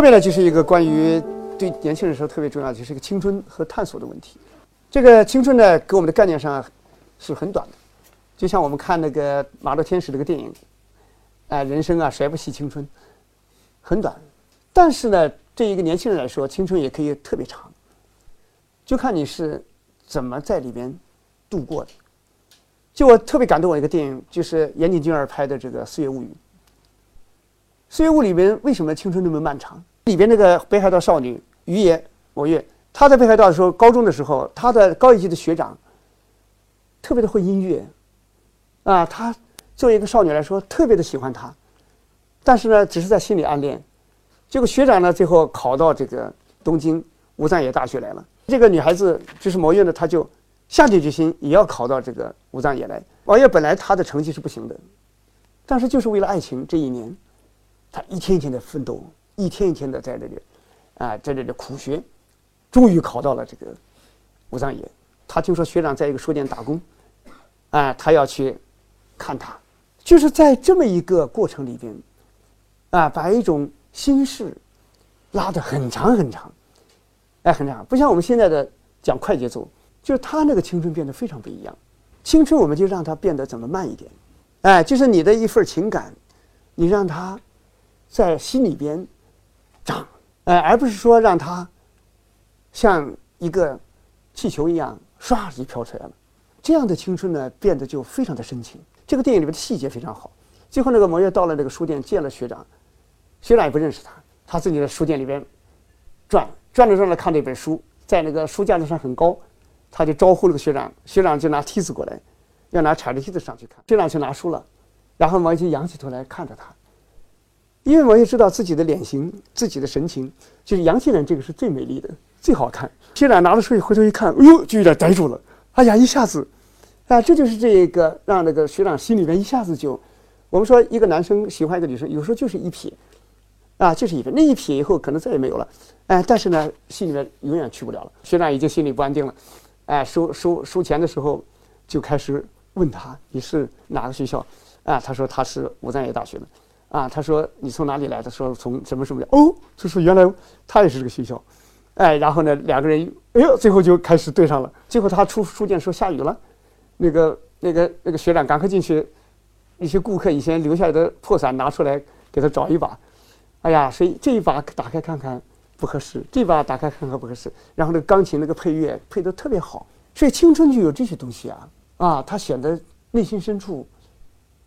后面呢，就是一个关于对年轻人说特别重要，就是一个青春和探索的问题。这个青春呢，给我们的概念上是很短的，就像我们看那个《马路天使》这个电影，啊，人生啊，谁不惜青春？很短，但是呢，对一个年轻人来说，青春也可以特别长，就看你是怎么在里边度过的。就我特别感动我一个电影，就是岩井俊二拍的这个《岁月物语》。《岁月物语》里面为什么青春那么漫长？里边那个北海道少女于野某月，她在北海道的时候，高中的时候，她的高一级的学长特别的会音乐，啊，她作为一个少女来说，特别的喜欢他，但是呢，只是在心里暗恋。结果学长呢，最后考到这个东京武藏野大学来了。这个女孩子就是某月呢，她就。下定决心也要考到这个武藏野来。王月本来他的成绩是不行的，但是就是为了爱情，这一年，他一天一天的奋斗，一天一天的在这里，啊，在这里苦学，终于考到了这个武藏野。他听说学长在一个书店打工，啊，他要去看他，就是在这么一个过程里边，啊，把一种心事拉得很长很长，哎，很长，不像我们现在的讲快节奏。就是他那个青春变得非常不一样，青春我们就让它变得怎么慢一点，哎，就是你的一份情感，你让它在心里边长，哎，而不是说让它像一个气球一样唰就飘出来了。这样的青春呢，变得就非常的深情。这个电影里面的细节非常好。最后那个魔月到了那个书店见了学长，学长也不认识他，他自己在书店里边转转着转着看这本书，在那个书架子上很高。他就招呼了个学长，学长就拿梯子过来，要拿踩着梯子上去看。学长去拿书了，然后王一就仰起头来看着他，因为我也知道自己的脸型、自己的神情，就是阳气人这个是最美丽的、最好看。学长拿了书，回头一看，哎呦，就有点呆住了。哎呀，一下子，啊，这就是这个让那个学长心里面一下子就，我们说一个男生喜欢一个女生，有时候就是一瞥，啊，就是一瞥，那一瞥以后可能再也没有了，哎，但是呢，心里面永远去不了了。学长已经心里不安定了。哎，收收收钱的时候，就开始问他你是哪个学校？啊，他说他是武藏野大学的。啊，他说你从哪里来的？说从什么什么。哦，就说原来他也是这个学校。哎，然后呢，两个人，哎呦，最后就开始对上了。最后他出书店说下雨了，那个那个那个学长赶快进去，一些顾客以前留下来的破伞拿出来给他找一把。哎呀，所以这一把打开看看。不合适，这把打开看看不合适。然后那个钢琴那个配乐配得特别好，所以青春就有这些东西啊啊，他显得内心深处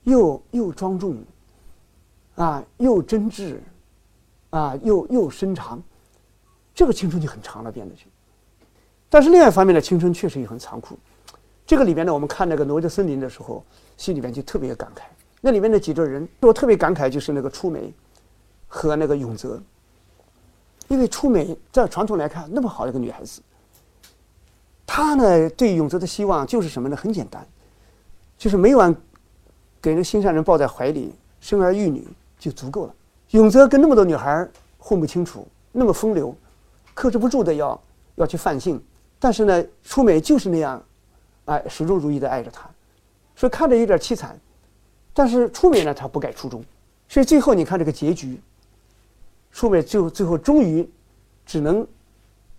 又又庄重啊，又真挚啊，又又深长。这个青春就很长了，变得就。但是另外一方面呢，青春确实也很残酷。这个里边呢，我们看那个《挪威的森林》的时候，心里边就特别感慨。那里面的几个人，我特别感慨，就是那个出梅和那个永泽。因为出美在传统来看那么好的一个女孩子，她呢对永泽的希望就是什么呢？很简单，就是每晚给那心上人抱在怀里，生儿育女就足够了。永泽跟那么多女孩混不清楚，那么风流，克制不住的要要去犯性，但是呢，初美就是那样，哎，始终如一的爱着他，所以看着有点凄惨，但是初美呢，她不改初衷，所以最后你看这个结局。淑美最后最后终于，只能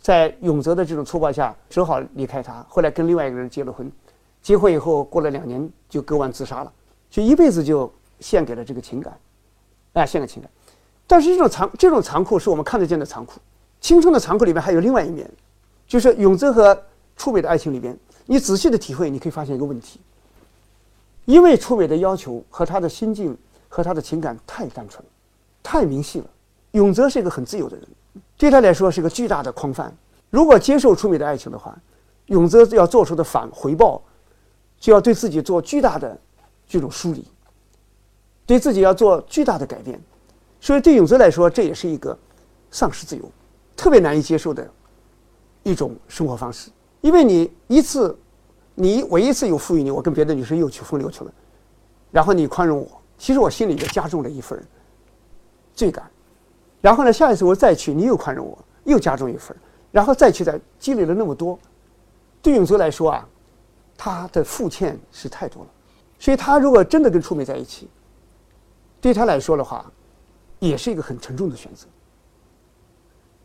在永泽的这种粗暴下，只好离开他。后来跟另外一个人结了婚，结婚以后过了两年就割腕自杀了，就一辈子就献给了这个情感，哎，献给情感。但是这种残这种残酷是我们看得见的残酷，青春的残酷里面还有另外一面，就是永泽和出美的爱情里边，你仔细的体会，你可以发现一个问题，因为出美的要求和他的心境和他的情感太单纯，太明细了。永泽是一个很自由的人，对他来说是个巨大的框范。如果接受出美的爱情的话，永泽要做出的反回报，就要对自己做巨大的这种梳理，对自己要做巨大的改变。所以对永泽来说，这也是一个丧失自由、特别难以接受的一种生活方式。因为你一次，你我一次有赋予你，我跟别的女生又去风流去了，然后你宽容我，其实我心里也加重了一份罪感。然后呢，下一次我再去，你又宽容我，又加重一分然后再去，再积累了那么多，对永泽来说啊，他的负欠是太多了，所以他如果真的跟初美在一起，对他来说的话，也是一个很沉重的选择，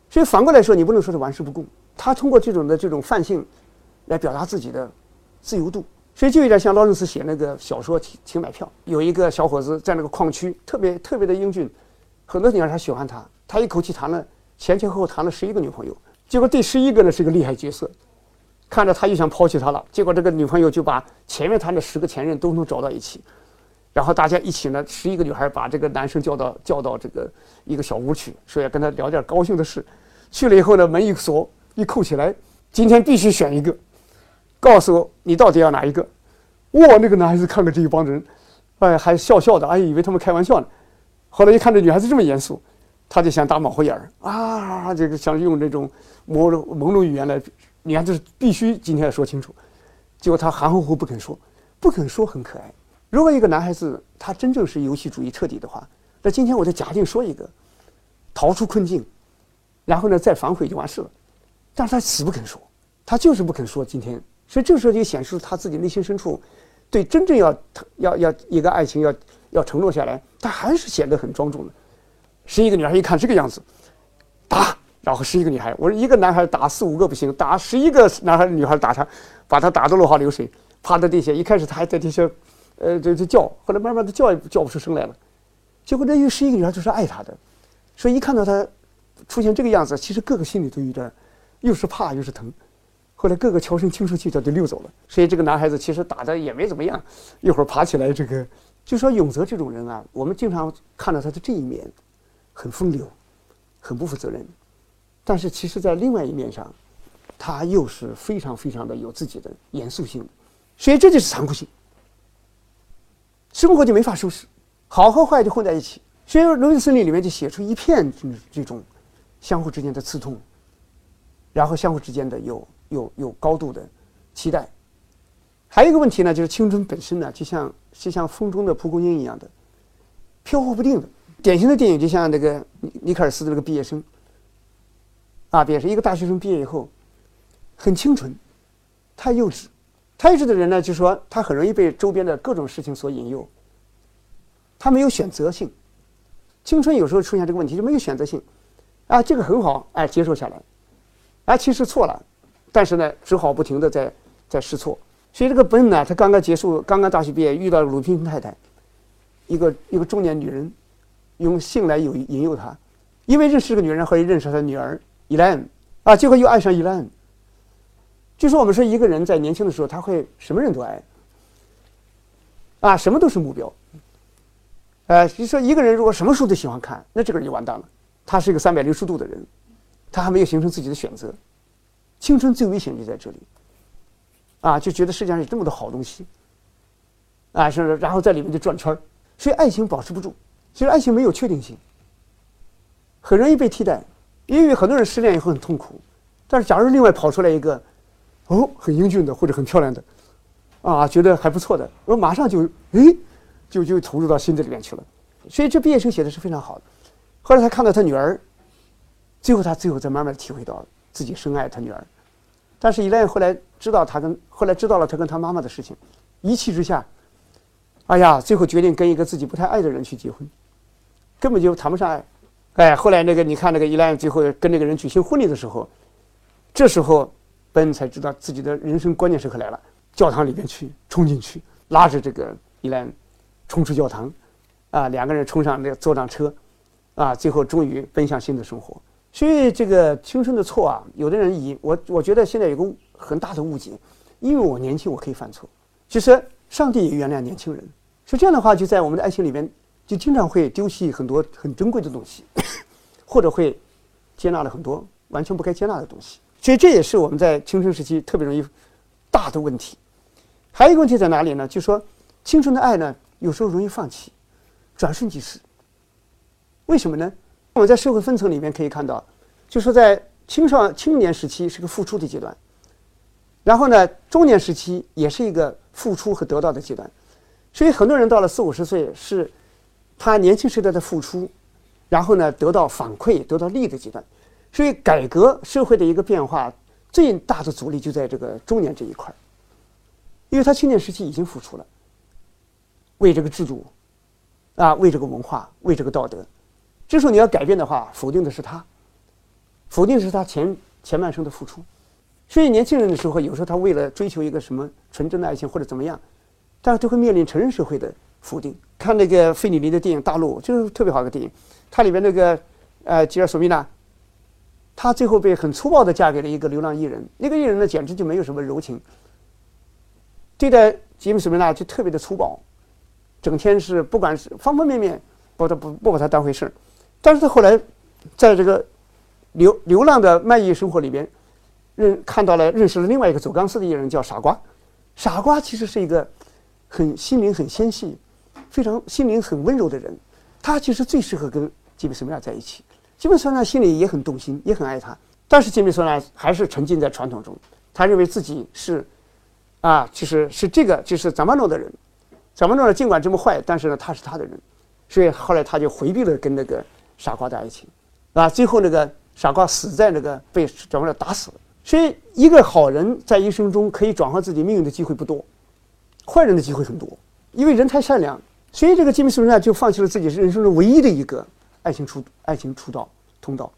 所以反过来说，你不能说是玩世不恭。他通过这种的这种泛性，来表达自己的自由度。所以就有点像劳伦斯写那个小说《请请买票》，有一个小伙子在那个矿区，特别特别的英俊，很多女孩喜欢他，他一口气谈了前前后后谈了十一个女朋友，结果第十一个呢是个厉害角色，看着他又想抛弃他了，结果这个女朋友就把前面谈的十个前任都能找到一起。然后大家一起呢，十一个女孩把这个男生叫到叫到这个一个小屋去，说要跟他聊点高兴的事。去了以后呢，门一锁一扣起来，今天必须选一个，告诉我你到底要哪一个。哇，那个男孩子看着这一帮人，哎，还笑笑的，哎，以为他们开玩笑呢。后来一看这女孩子这么严肃，他就想打马虎眼儿啊，这个想用这种朦朦胧语言来，女孩子必须今天要说清楚。结果他含糊糊不肯说，不肯说很可爱。如果一个男孩子他真正是游戏主义彻底的话，那今天我就假定说一个，逃出困境，然后呢再反悔就完事了。但是他死不肯说，他就是不肯说。今天，所以这个时候就显示他自己内心深处，对真正要要要一个爱情要要承诺下来，他还是显得很庄重的。十一个女孩一看这个样子，打，然后十一个女孩，我说一个男孩打四五个不行，打十一个男孩女孩打他，把他打得落花流水，趴在地下。一开始他还在地下。呃，这这叫，后来慢慢的叫也叫不出声来了，结果那又是一个女孩，就是爱他的，所以一看到他出现这个样子，其实各个心里都有点，又是怕又是疼，后来各个悄声轻声去，他就溜走了。所以这个男孩子其实打的也没怎么样，一会儿爬起来，这个就说永泽这种人啊，我们经常看到他的这一面，很风流，很不负责任，但是其实在另外一面上，他又是非常非常的有自己的严肃性，所以这就是残酷性。生活就没法收拾，好和坏就混在一起。所以《龙与森林》里面就写出一片这种相互之间的刺痛，然后相互之间的有有有高度的期待。还有一个问题呢，就是青春本身呢，就像就像风中的蒲公英一样的飘忽不定的。典型的电影就像那个尼尼克尔斯的那个毕业生啊，毕业生一个大学生毕业以后很清纯，太幼稚。太幼稚的人呢，就说他很容易被周边的各种事情所引诱。他没有选择性，青春有时候出现这个问题就没有选择性，啊，这个很好，哎，接受下来，啊，其实错了，但是呢，只好不停的在在试错。所以这个本呢，他刚刚结束，刚刚大学毕业，遇到鲁滨逊太太，一个一个中年女人，用性来引引诱他，因为认识这个女人，后来认识他女儿伊莱恩，啊，结果又爱上伊莱恩。就说我们说一个人在年轻的时候，他会什么人都爱，啊，什么都是目标，呃，就说一个人如果什么书都喜欢看，那这个人就完蛋了。他是一个三百六十度的人，他还没有形成自己的选择。青春最危险就在这里，啊，就觉得世界上有这么多好东西，啊，是，然后在里面就转圈儿，所以爱情保持不住。其实爱情没有确定性，很容易被替代，因为很多人失恋以后很痛苦，但是假如另外跑出来一个。哦，很英俊的或者很漂亮的，啊，觉得还不错的，我马上就诶，就就投入到心这里面去了。所以这毕业生写的是非常好的。后来他看到他女儿，最后他最后才慢慢体会到自己深爱他女儿。但是伊莱后来知道他跟后来知道了他跟他妈妈的事情，一气之下，哎呀，最后决定跟一个自己不太爱的人去结婚，根本就谈不上爱。哎，后来那个你看那个伊莱最后跟那个人举行婚礼的时候，这时候。本才知道自己的人生关键时刻来了，教堂里边去冲进去，拉着这个伊兰冲出教堂，啊，两个人冲上那坐上车，啊，最后终于奔向新的生活。所以这个青春的错啊，有的人以我我觉得现在有个很大的误解，因为我年轻我可以犯错，其实上帝也原谅年轻人。所以这样的话，就在我们的爱情里面，就经常会丢弃很多很珍贵的东西，或者会接纳了很多完全不该接纳的东西。所以这也是我们在青春时期特别容易大的问题。还有一个问题在哪里呢？就说青春的爱呢，有时候容易放弃，转瞬即逝。为什么呢？我们在社会分层里面可以看到，就说在青少青年时期是个付出的阶段，然后呢，中年时期也是一个付出和得到的阶段。所以很多人到了四五十岁，是他年轻时代的付出，然后呢得到反馈、得到利益的阶段。所以，改革社会的一个变化，最大的阻力就在这个中年这一块儿，因为他青年时期已经付出了，为这个制度，啊，为这个文化，为这个道德，这时候你要改变的话，否定的是他，否定的是他前前半生的付出。所以年轻人的时候，有时候他为了追求一个什么纯真的爱情或者怎么样，但是都会面临成人社会的否定。看那个费里尼的电影《大陆》，就是特别好的电影。它里边那个呃吉尔索米娜，她最后被很粗暴的嫁给了一个流浪艺人。那个艺人呢，简直就没有什么柔情，对待吉姆索米娜就特别的粗暴，整天是不管是方方面面不他不不把他当回事儿。但是他后来在这个流流浪的卖艺生活里边。认看到了，认识了另外一个走钢丝的艺人，叫傻瓜。傻瓜其实是一个很心灵很纤细、非常心灵很温柔的人。他其实最适合跟吉米·索米亚在一起。吉米·索米亚心里也很动心，也很爱他。但是吉米·索米亚还是沉浸在传统中，他认为自己是啊，其实是这个就是扎马诺的人。扎马诺呢，尽管这么坏，但是呢，他是他的人。所以后来他就回避了跟那个傻瓜的爱情。啊，最后那个傻瓜死在那个被扎马诺打死了。所以，一个好人在一生中可以转换自己命运的机会不多，坏人的机会很多。因为人太善良，所以这个吉米·斯文纳就放弃了自己人生中唯一的一个爱情出爱情出道通道，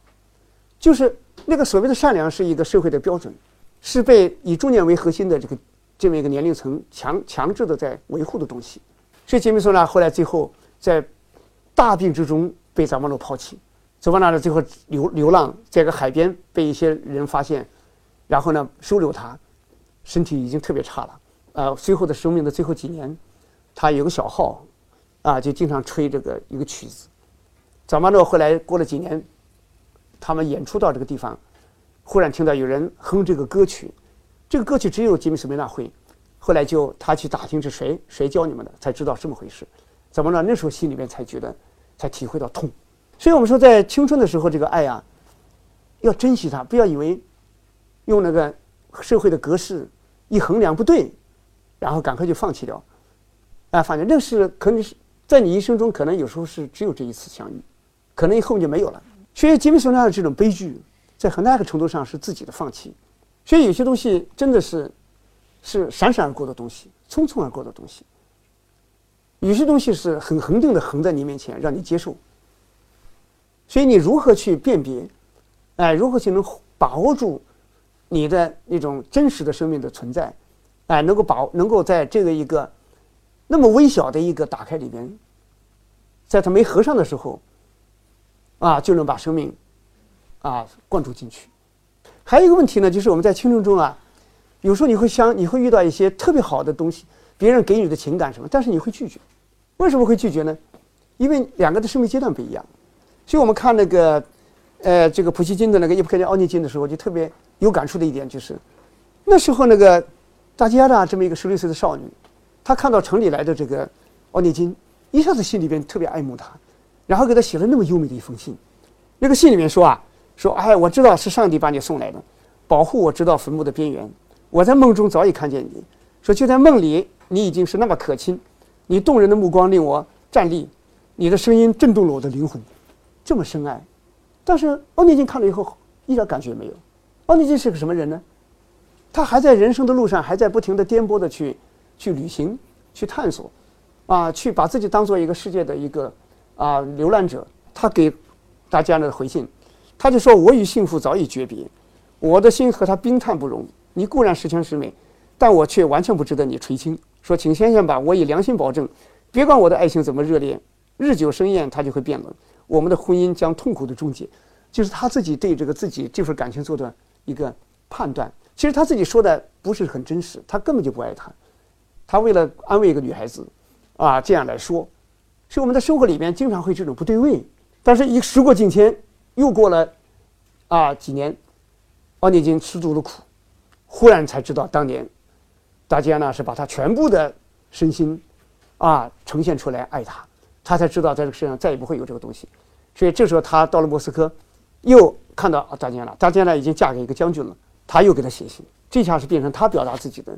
就是那个所谓的善良是一个社会的标准，是被以中年为核心的这个这么一个年龄层强强制的在维护的东西。所以，杰米·斯文纳后来最后在大病之中被扎马诺抛弃，扎马诺最后流流浪在个海边被一些人发现。然后呢，收留他，身体已经特别差了。呃，最后的生命的最后几年，他有个小号，啊，就经常吹这个一个曲子。早马诺后来过了几年，他们演出到这个地方，忽然听到有人哼这个歌曲，这个歌曲只有吉米斯梅纳会。后来就他去打听是谁谁教你们的，才知道这么回事。怎么呢？那时候心里面才觉得，才体会到痛。所以我们说，在青春的时候，这个爱啊，要珍惜它，不要以为。用那个社会的格式一衡量不对，然后赶快就放弃掉，啊，反正那是可能是在你一生中可能有时候是只有这一次相遇，可能以后就没有了。所以吉米索纳的这种悲剧，在很大一个程度上是自己的放弃。所以有些东西真的是是闪闪而过的东西，匆匆而过的东西。有些东西是很恒定的横在你面前，让你接受。所以你如何去辨别？哎，如何去能把握住？你的那种真实的生命的存在，哎，能够把能够在这个一个那么微小的一个打开里边，在它没合上的时候，啊，就能把生命啊灌注进去。还有一个问题呢，就是我们在青春中啊，有时候你会想，你会遇到一些特别好的东西，别人给你的情感什么，但是你会拒绝。为什么会拒绝呢？因为两个的生命阶段不一样。所以我们看那个呃这个普希金的那个叶夫克涅奥涅金的时候，就特别。有感触的一点就是，那时候那个大家呢，这么一个十六岁的少女，她看到城里来的这个奥涅金，一下子心里边特别爱慕他，然后给他写了那么优美的一封信。那个信里面说啊，说哎，我知道是上帝把你送来的，保护我知道坟墓的边缘。我在梦中早已看见你，说就在梦里，你已经是那么可亲，你动人的目光令我站立，你的声音震动了我的灵魂，这么深爱。但是奥涅金看了以后，一点感觉没有。奥尼金是个什么人呢？他还在人生的路上，还在不停的颠簸的去去旅行、去探索，啊，去把自己当做一个世界的一个啊流浪者。他给大家的回信，他就说：“我与幸福早已诀别，我的心和他冰炭不容。你固然十全十美，但我却完全不值得你垂青。说，请先生吧，我以良心保证，别管我的爱情怎么热烈，日久生厌，它就会变冷。我们的婚姻将痛苦的终结。”就是他自己对这个自己这份感情做的。一个判断，其实他自己说的不是很真实，他根本就不爱她，他为了安慰一个女孩子，啊，这样来说，所以我们在生活里面经常会这种不对位。但是，一时过境迁，又过了啊几年，奥涅金吃足了苦，忽然才知道当年，大家呢是把他全部的身心啊呈现出来爱他，他才知道在这个世界上再也不会有这个东西。所以这时候他到了莫斯科，又。看到啊，大家了，大家呢已经嫁给一个将军了，他又给他写信，这下是变成他表达自己的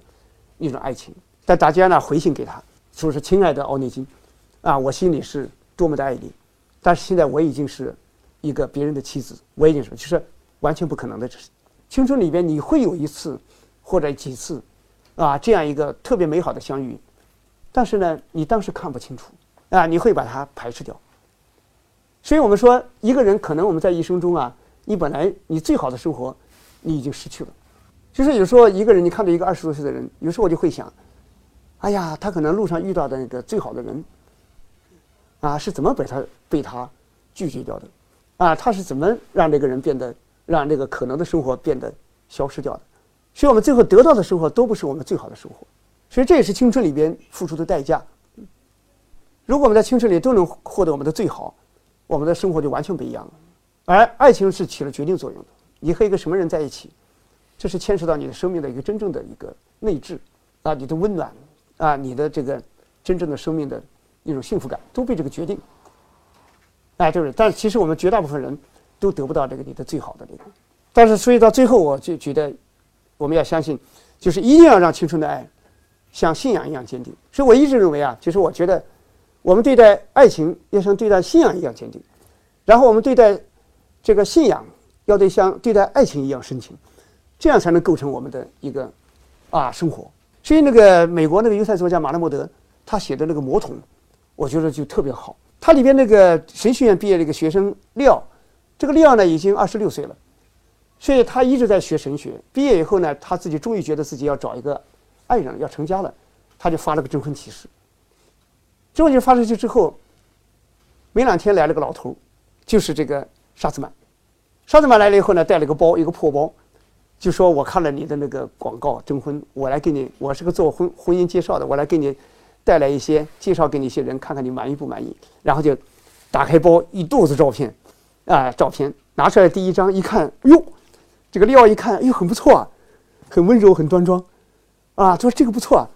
一种爱情。但大家呢回信给他，说是亲爱的奥涅金，啊，我心里是多么的爱你，但是现在我已经是一个别人的妻子，我已经是就是完全不可能的。青春里边你会有一次或者几次啊这样一个特别美好的相遇，但是呢你当时看不清楚啊，你会把它排斥掉。所以我们说一个人可能我们在一生中啊。你本来你最好的生活，你已经失去了。就是有时候一个人，你看到一个二十多岁的人，有时候我就会想，哎呀，他可能路上遇到的那个最好的人，啊，是怎么被他被他拒绝掉的？啊，他是怎么让这个人变得让这个可能的生活变得消失掉的？所以我们最后得到的生活都不是我们最好的生活，所以这也是青春里边付出的代价。如果我们在青春里都能获得我们的最好，我们的生活就完全不一样了。而爱情是起了决定作用的。你和一个什么人在一起，这是牵涉到你的生命的一个真正的一个内质啊，你的温暖啊，你的这个真正的生命的一种幸福感都被这个决定。哎，就是，但其实我们绝大部分人都得不到这个你的最好的这个。但是，所以到最后，我就觉得我们要相信，就是一定要让青春的爱像信仰一样坚定。所以我一直认为啊，就是我觉得。我们对待爱情要像对待信仰一样坚定，然后我们对待这个信仰要对像对待爱情一样深情，这样才能构成我们的一个啊生活。所以那个美国那个犹太作家马勒莫德他写的那个《魔童》，我觉得就特别好。他里边那个神学院毕业的一个学生廖，这个廖呢已经二十六岁了，所以他一直在学神学。毕业以后呢，他自己终于觉得自己要找一个爱人，要成家了，他就发了个征婚启事。征婚启事发出去之后，没两天来了个老头，就是这个沙兹曼。沙兹曼来了以后呢，带了个包，一个破包，就说我看了你的那个广告征婚，我来给你，我是个做婚婚姻介绍的，我来给你带来一些介绍给你一些人，看看你满意不满意。然后就打开包，一肚子照片，啊，照片拿出来第一张一看，哟，这个廖一看，哎呦，很不错啊，很温柔，很端庄，啊，他说这个不错，啊，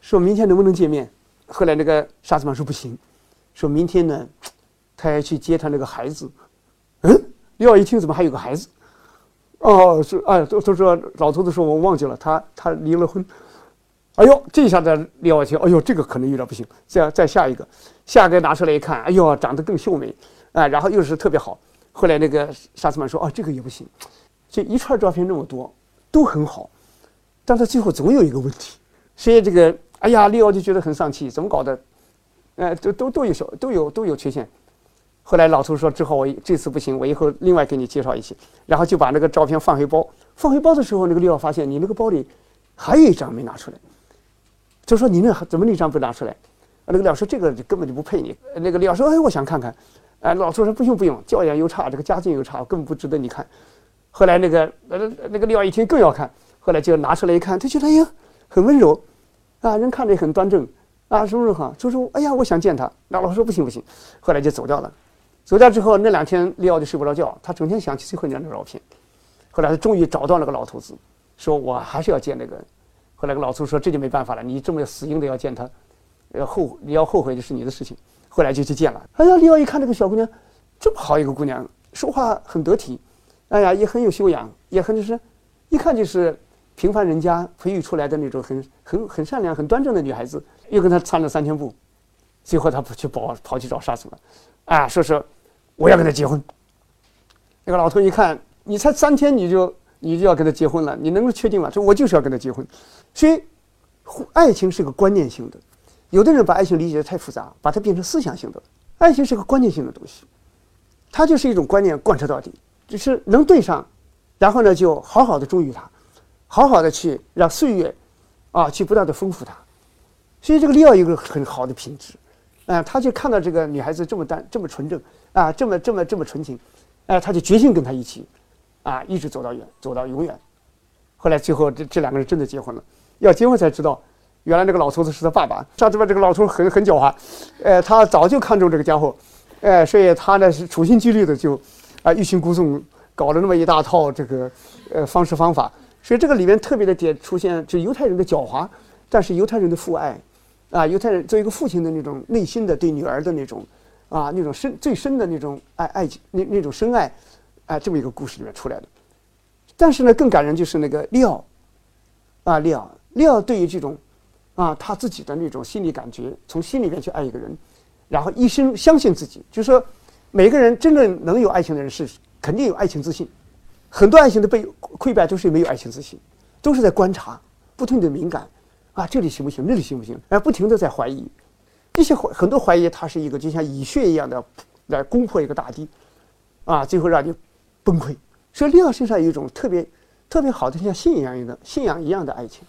说明天能不能见面？后来那个沙子曼说不行，说明天呢，他要去接他那个孩子。嗯，廖一听怎么还有个孩子？哦，是哎，都都说老头子说我忘记了，他他离了婚。哎呦，这下子利奥一听，哎呦，这个可能有点不行。再再下一个，下一个拿出来一看，哎呦，长得更秀美，啊，然后又是特别好。后来那个沙斯曼说，哦，这个也不行。这一串照片那么多，都很好，但他最后总有一个问题，所以这个。哎呀，利奥就觉得很丧气，怎么搞的？哎，都都都有手，都有都有缺陷。后来老头说：“只好我这次不行，我以后另外给你介绍一些。”然后就把那个照片放回包。放回包的时候，那个利奥发现你那个包里还有一张没拿出来，就说：“你那怎么那张不拿出来？”那个廖说：“这个根本就不配你。”那个廖说：“哎，我想看看。”哎，老头说：“不用不用，教养又差，这个家境又差，根本不值得你看。”后来那个呃那个廖一听更要看，后来就拿出来一看，他觉得哎呀很温柔。啊，人看着也很端正，啊，什么时候就说，哎呀，我想见他。那老师说不行不行，后来就走掉了。走掉之后，那两天廖就睡不着觉，他整天想起最后那张照片。后来他终于找到那个老头子，说我还是要见那个。后来老头说，这就没办法了，你这么死硬的要见他，要后你要后悔就是你的事情。后来就去见了。哎呀，李敖一看这个小姑娘，这么好一个姑娘，说话很得体，哎呀，也很有修养，也很就是，一看就是。平凡人家培育出来的那种很很很善良、很端正的女孩子，又跟他缠了三天步，最后他不去跑跑去找杀手了，啊，说是我要跟他结婚。那个老头一看，你才三天你就你就要跟他结婚了，你能够确定吗？说我就是要跟他结婚。所以，爱情是个观念性的，有的人把爱情理解的太复杂，把它变成思想性的。爱情是个观念性的东西，它就是一种观念贯彻到底，就是能对上，然后呢就好好的忠于他。好好的去让岁月，啊，去不断的丰富他，所以这个利奥有个很好的品质，啊，他就看到这个女孩子这么单这么纯正，啊，这么这么这么纯情，哎，他就决心跟她一起，啊，一直走到远，走到永远。后来最后这这两个人真的结婚了，要结婚才知道，原来那个老头子是他爸爸。上次吧，这个老头很很狡猾，呃，他早就看中这个家伙，哎，所以他呢是处心积虑的就，啊，欲擒故纵，搞了那么一大套这个，呃，方式方法。所以这个里面特别的点出现，就犹太人的狡猾，但是犹太人的父爱，啊，犹太人作为一个父亲的那种内心的对女儿的那种，啊，那种深最深的那种爱爱情，那那种深爱，哎，这么一个故事里面出来的。但是呢，更感人就是那个利奥，啊，利奥，利奥对于这种，啊，他自己的那种心理感觉，从心里面去爱一个人，然后一生相信自己，就是说，每个人真正能有爱情的人是肯定有爱情自信。很多爱情的被溃败都是没有爱情自信，都是在观察，不停的敏感，啊，这里行不行？那里行不行？哎，不停的在怀疑，这些怀很多怀疑，它是一个就像蚁穴一样的来攻破一个大地，啊，最后让你崩溃，所以利奥身上有一种特别特别好的像信仰一样的信仰一样的爱情。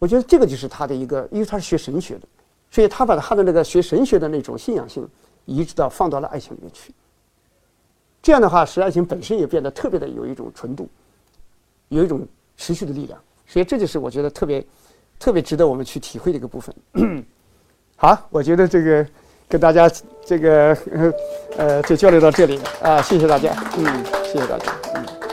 我觉得这个就是他的一个，因为他是学神学的，所以他把他的那个学神学的那种信仰性移植到放到了爱情里面去。这样的话，使爱情本身也变得特别的有一种纯度，有一种持续的力量。所以这就是我觉得特别特别值得我们去体会的一个部分。好，我觉得这个跟大家这个呃就交流到这里。啊，谢谢大家，嗯，谢谢大家，嗯。